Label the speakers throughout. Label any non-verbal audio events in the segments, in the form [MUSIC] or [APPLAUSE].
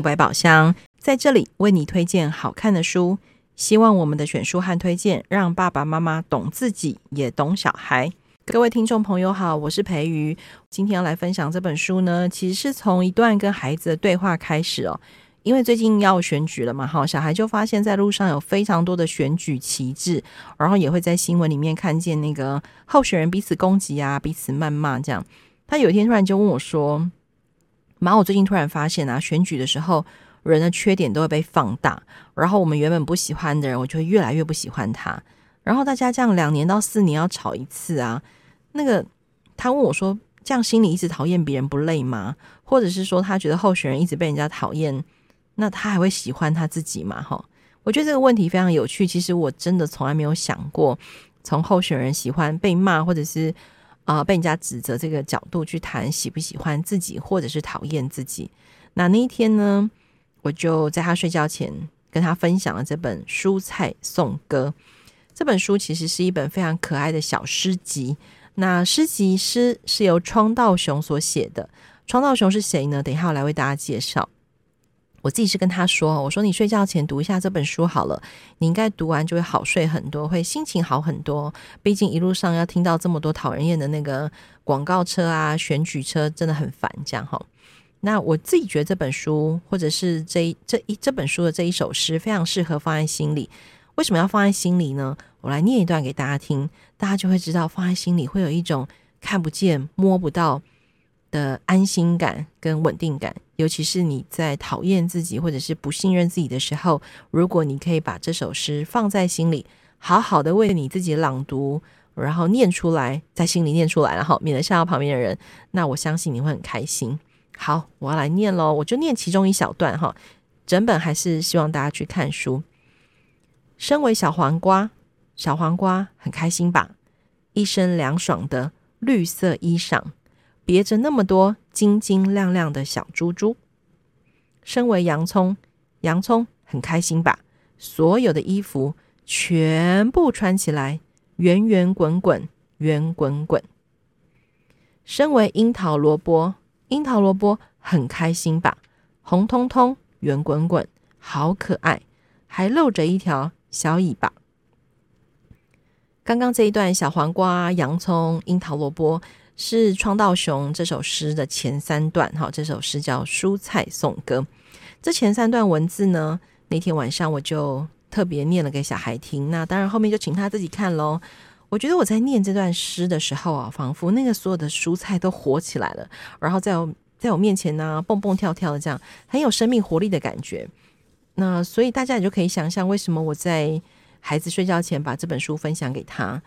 Speaker 1: 百宝箱，在这里为你推荐好看的书。希望我们的选书和推荐，让爸爸妈妈懂自己，也懂小孩。各位听众朋友好，我是培瑜，今天要来分享这本书呢，其实是从一段跟孩子的对话开始哦。因为最近要选举了嘛，哈，小孩就发现在路上有非常多的选举旗帜，然后也会在新闻里面看见那个候选人彼此攻击啊，彼此谩骂这样。他有一天突然就问我说：“妈，我最近突然发现啊，选举的时候人的缺点都会被放大，然后我们原本不喜欢的人，我就会越来越不喜欢他。然后大家这样两年到四年要吵一次啊，那个他问我说，这样心里一直讨厌别人不累吗？或者是说他觉得候选人一直被人家讨厌？”那他还会喜欢他自己吗？哈，我觉得这个问题非常有趣。其实我真的从来没有想过，从候选人喜欢被骂，或者是啊、被人家指责这个角度去谈喜不喜欢自己，或者是讨厌自己。那那一天呢，我就在他睡觉前跟他分享了这本《蔬菜颂歌》。这本书其实是一本非常可爱的小诗集。那诗集诗是由川道雄所写的。川道雄是谁呢？等一下我来为大家介绍。我自己是跟他说：“我说你睡觉前读一下这本书好了，你应该读完就会好睡很多，会心情好很多。毕竟一路上要听到这么多讨人厌的那个广告车啊、选举车，真的很烦。这样哈，那我自己觉得这本书或者是这一这一这本书的这一首诗，非常适合放在心里。为什么要放在心里呢？我来念一段给大家听，大家就会知道放在心里会有一种看不见、摸不到。”的安心感跟稳定感，尤其是你在讨厌自己或者是不信任自己的时候，如果你可以把这首诗放在心里，好好的为你自己朗读，然后念出来，在心里念出来，然后免得吓到旁边的人，那我相信你会很开心。好，我要来念喽，我就念其中一小段哈，整本还是希望大家去看书。身为小黄瓜，小黄瓜很开心吧？一身凉爽的绿色衣裳。别着那么多晶晶亮亮的小珠珠。身为洋葱，洋葱很开心吧？所有的衣服全部穿起来，圆圆滚滚，圆滚滚。身为樱桃萝卜，樱桃萝卜很开心吧？红彤彤，圆滚滚，好可爱，还露着一条小尾巴。刚刚这一段小黄瓜、洋葱、樱桃萝卜。是创道雄这首诗的前三段，哈，这首诗叫《蔬菜颂歌》。这前三段文字呢，那天晚上我就特别念了给小孩听。那当然后面就请他自己看喽。我觉得我在念这段诗的时候啊，仿佛那个所有的蔬菜都活起来了，然后在我在我面前呢、蹦蹦跳跳的，这样很有生命活力的感觉。那所以大家也就可以想象，为什么我在孩子睡觉前把这本书分享给他。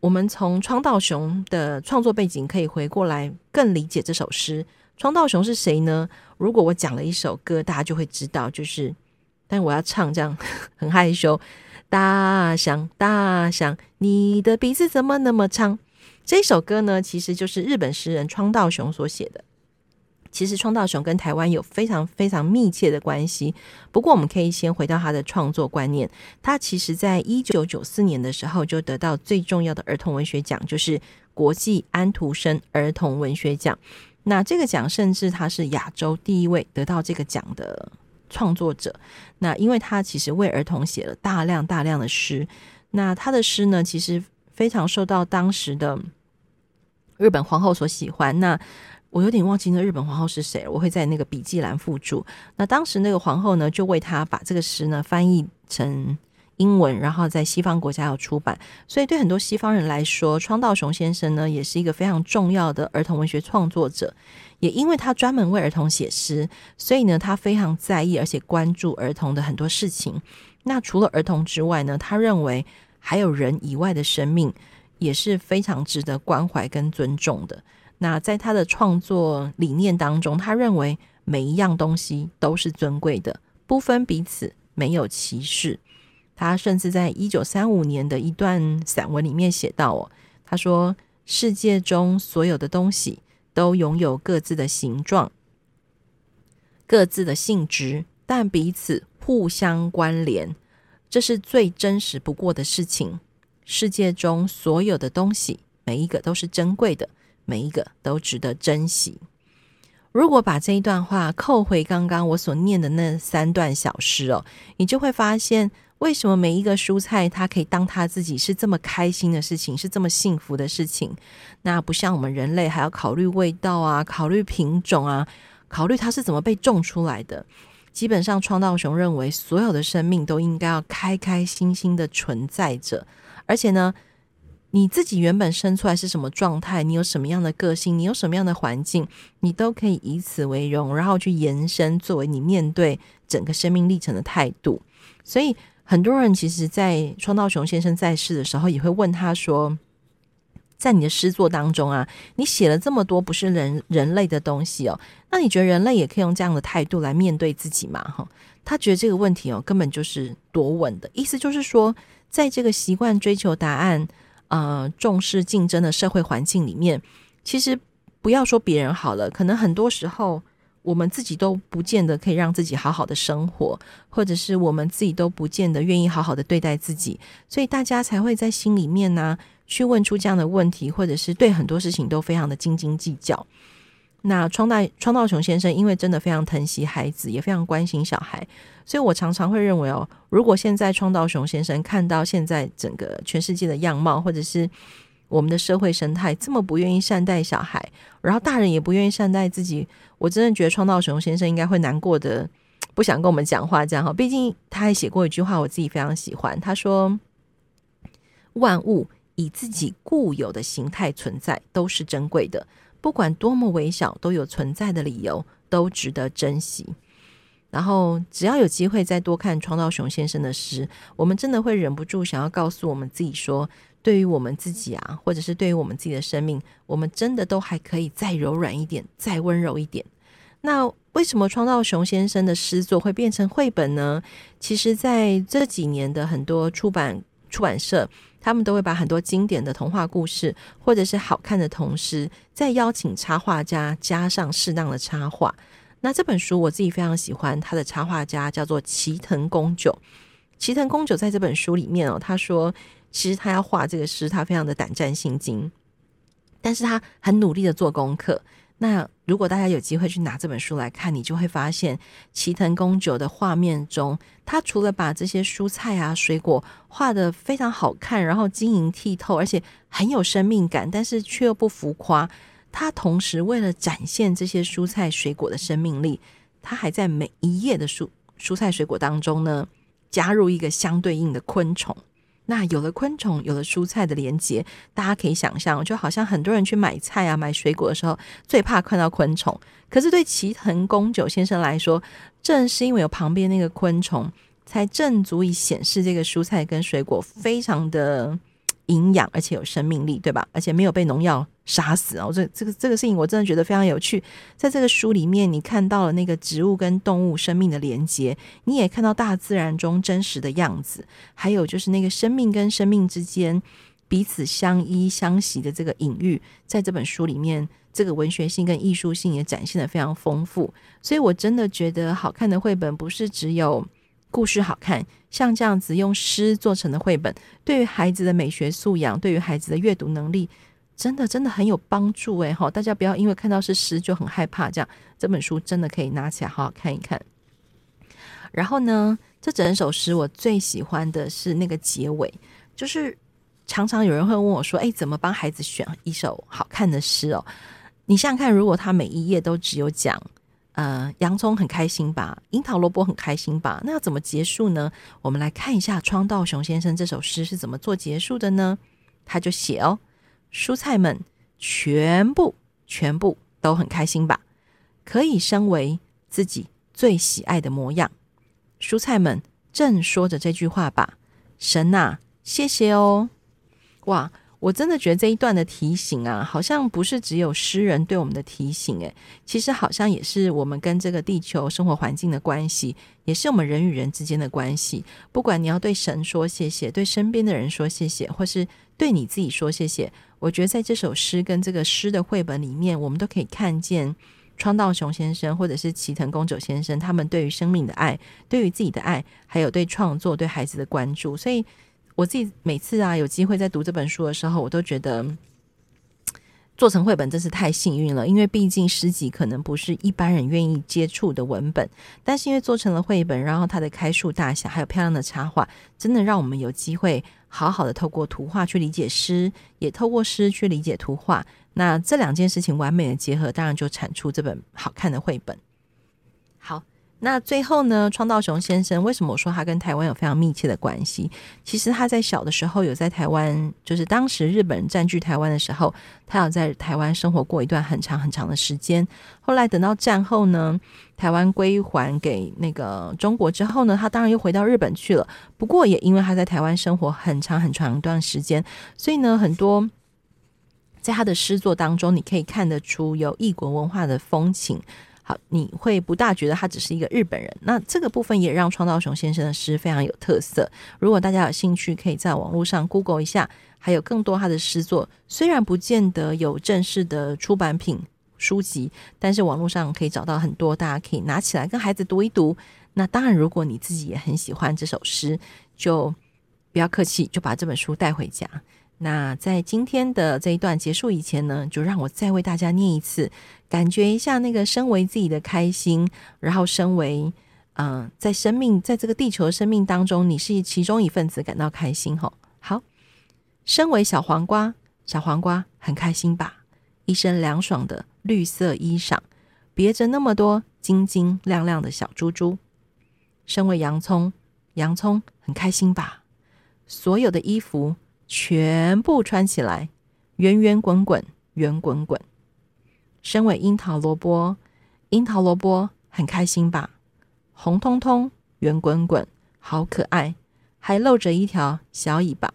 Speaker 1: 我们从川道雄的创作背景可以回过来更理解这首诗。川道雄是谁呢？如果我讲了一首歌，大家就会知道，就是，但我要唱这样 [LAUGHS] 很害羞。大象，大象，你的鼻子怎么那么长？这首歌呢，其实就是日本诗人川道雄所写的。其实川道雄跟台湾有非常非常密切的关系。不过，我们可以先回到他的创作观念。他其实在一九九四年的时候就得到最重要的儿童文学奖，就是国际安徒生儿童文学奖。那这个奖甚至他是亚洲第一位得到这个奖的创作者。那因为他其实为儿童写了大量大量的诗。那他的诗呢，其实非常受到当时的日本皇后所喜欢。那我有点忘记那日本皇后是谁，我会在那个笔记栏附注。那当时那个皇后呢，就为他把这个诗呢翻译成英文，然后在西方国家有出版。所以对很多西方人来说，川道雄先生呢也是一个非常重要的儿童文学创作者。也因为他专门为儿童写诗，所以呢他非常在意而且关注儿童的很多事情。那除了儿童之外呢，他认为还有人以外的生命也是非常值得关怀跟尊重的。那在他的创作理念当中，他认为每一样东西都是尊贵的，不分彼此，没有歧视。他甚至在一九三五年的一段散文里面写到：“哦，他说世界中所有的东西都拥有各自的形状、各自的性质，但彼此互相关联，这是最真实不过的事情。世界中所有的东西，每一个都是珍贵的。”每一个都值得珍惜。如果把这一段话扣回刚刚我所念的那三段小诗哦，你就会发现，为什么每一个蔬菜它可以当它自己是这么开心的事情，是这么幸福的事情？那不像我们人类还要考虑味道啊，考虑品种啊，考虑它是怎么被种出来的。基本上，创道雄认为所有的生命都应该要开开心心的存在着，而且呢，你自己原本生出来是什么状态，你有什么样的个性，你有什么样的环境，你都可以以此为荣，然后去延伸作为你面对整个生命历程的态度。所以，很多人其实，在创道雄先生在世的时候，也会问他说。在你的诗作当中啊，你写了这么多不是人人类的东西哦，那你觉得人类也可以用这样的态度来面对自己吗？哈，他觉得这个问题哦，根本就是多问的，意思就是说，在这个习惯追求答案、呃重视竞争的社会环境里面，其实不要说别人好了，可能很多时候我们自己都不见得可以让自己好好的生活，或者是我们自己都不见得愿意好好的对待自己，所以大家才会在心里面呢。去问出这样的问题，或者是对很多事情都非常的斤斤计较。那创大创道雄先生因为真的非常疼惜孩子，也非常关心小孩，所以我常常会认为哦，如果现在创道雄先生看到现在整个全世界的样貌，或者是我们的社会生态这么不愿意善待小孩，然后大人也不愿意善待自己，我真的觉得创道雄先生应该会难过的，不想跟我们讲话这样哈。毕竟他还写过一句话，我自己非常喜欢，他说：“万物。”以自己固有的形态存在都是珍贵的，不管多么微小，都有存在的理由，都值得珍惜。然后，只要有机会再多看创道雄先生的诗，我们真的会忍不住想要告诉我们自己说：对于我们自己啊，或者是对于我们自己的生命，我们真的都还可以再柔软一点，再温柔一点。那为什么创道雄先生的诗作会变成绘本呢？其实，在这几年的很多出版出版社。他们都会把很多经典的童话故事，或者是好看的童诗，再邀请插画家加上适当的插画。那这本书我自己非常喜欢，他的插画家叫做齐藤公九。齐藤公九在这本书里面哦，他说其实他要画这个诗，他非常的胆战心惊，但是他很努力的做功课。那如果大家有机会去拿这本书来看，你就会发现齐藤公九的画面中，他除了把这些蔬菜啊、水果画得非常好看，然后晶莹剔透，而且很有生命感，但是却又不浮夸。他同时为了展现这些蔬菜水果的生命力，他还在每一页的蔬蔬菜水果当中呢，加入一个相对应的昆虫。那有了昆虫，有了蔬菜的连接，大家可以想象，就好像很多人去买菜啊、买水果的时候，最怕看到昆虫。可是对齐藤公九先生来说，正是因为有旁边那个昆虫，才正足以显示这个蔬菜跟水果非常的营养，而且有生命力，对吧？而且没有被农药杀死哦。这这个这个事情，我真的觉得非常有趣。在这个书里面，你看到了那个植物跟动物生命的连接，你也看到大自然中真实的样子，还有就是那个生命跟生命之间彼此相依相惜的这个隐喻，在这本书里面，这个文学性跟艺术性也展现得非常丰富。所以我真的觉得，好看的绘本不是只有。故事好看，像这样子用诗做成的绘本，对于孩子的美学素养，对于孩子的阅读能力，真的真的很有帮助诶。哈，大家不要因为看到是诗就很害怕，这样这本书真的可以拿起来好好看一看。然后呢，这整首诗我最喜欢的是那个结尾，就是常常有人会问我说：“诶，怎么帮孩子选一首好看的诗哦？”你想想看，如果他每一页都只有讲。呃，洋葱很开心吧？樱桃萝卜很开心吧？那要怎么结束呢？我们来看一下创道雄先生这首诗是怎么做结束的呢？他就写哦，蔬菜们全部全部都很开心吧？可以升为自己最喜爱的模样。蔬菜们正说着这句话吧？神呐，谢谢哦！哇！我真的觉得这一段的提醒啊，好像不是只有诗人对我们的提醒，诶，其实好像也是我们跟这个地球生活环境的关系，也是我们人与人之间的关系。不管你要对神说谢谢，对身边的人说谢谢，或是对你自己说谢谢，我觉得在这首诗跟这个诗的绘本里面，我们都可以看见川道雄先生或者是齐藤公九先生他们对于生命的爱，对于自己的爱，还有对创作、对孩子的关注，所以。我自己每次啊有机会在读这本书的时候，我都觉得做成绘本真是太幸运了，因为毕竟诗集可能不是一般人愿意接触的文本，但是因为做成了绘本，然后它的开数大小还有漂亮的插画，真的让我们有机会好好的透过图画去理解诗，也透过诗去理解图画。那这两件事情完美的结合，当然就产出这本好看的绘本。好。那最后呢，创道雄先生为什么我说他跟台湾有非常密切的关系？其实他在小的时候有在台湾，就是当时日本人占据台湾的时候，他有在台湾生活过一段很长很长的时间。后来等到战后呢，台湾归还给那个中国之后呢，他当然又回到日本去了。不过也因为他在台湾生活很长很长一段时间，所以呢，很多在他的诗作当中，你可以看得出有异国文化的风情。好，你会不大觉得他只是一个日本人。那这个部分也让创道雄先生的诗非常有特色。如果大家有兴趣，可以在网络上 Google 一下，还有更多他的诗作。虽然不见得有正式的出版品书籍，但是网络上可以找到很多，大家可以拿起来跟孩子读一读。那当然，如果你自己也很喜欢这首诗，就不要客气，就把这本书带回家。那在今天的这一段结束以前呢，就让我再为大家念一次，感觉一下那个身为自己的开心，然后身为嗯、在生命在这个地球生命当中，你是其中一份子，感到开心吼。好，身为小黄瓜，小黄瓜很开心吧？一身凉爽的绿色衣裳，别着那么多晶晶亮亮的小珠珠。身为洋葱，洋葱很开心吧？所有的衣服。全部穿起来，圆圆滚滚，圆滚滚。身为樱桃萝卜，樱桃萝卜很开心吧？红彤彤，圆滚滚，好可爱，还露着一条小尾巴。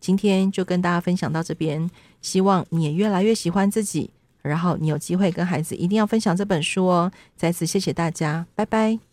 Speaker 1: 今天就跟大家分享到这边，希望你也越来越喜欢自己。然后你有机会跟孩子一定要分享这本书哦。再次谢谢大家，拜拜。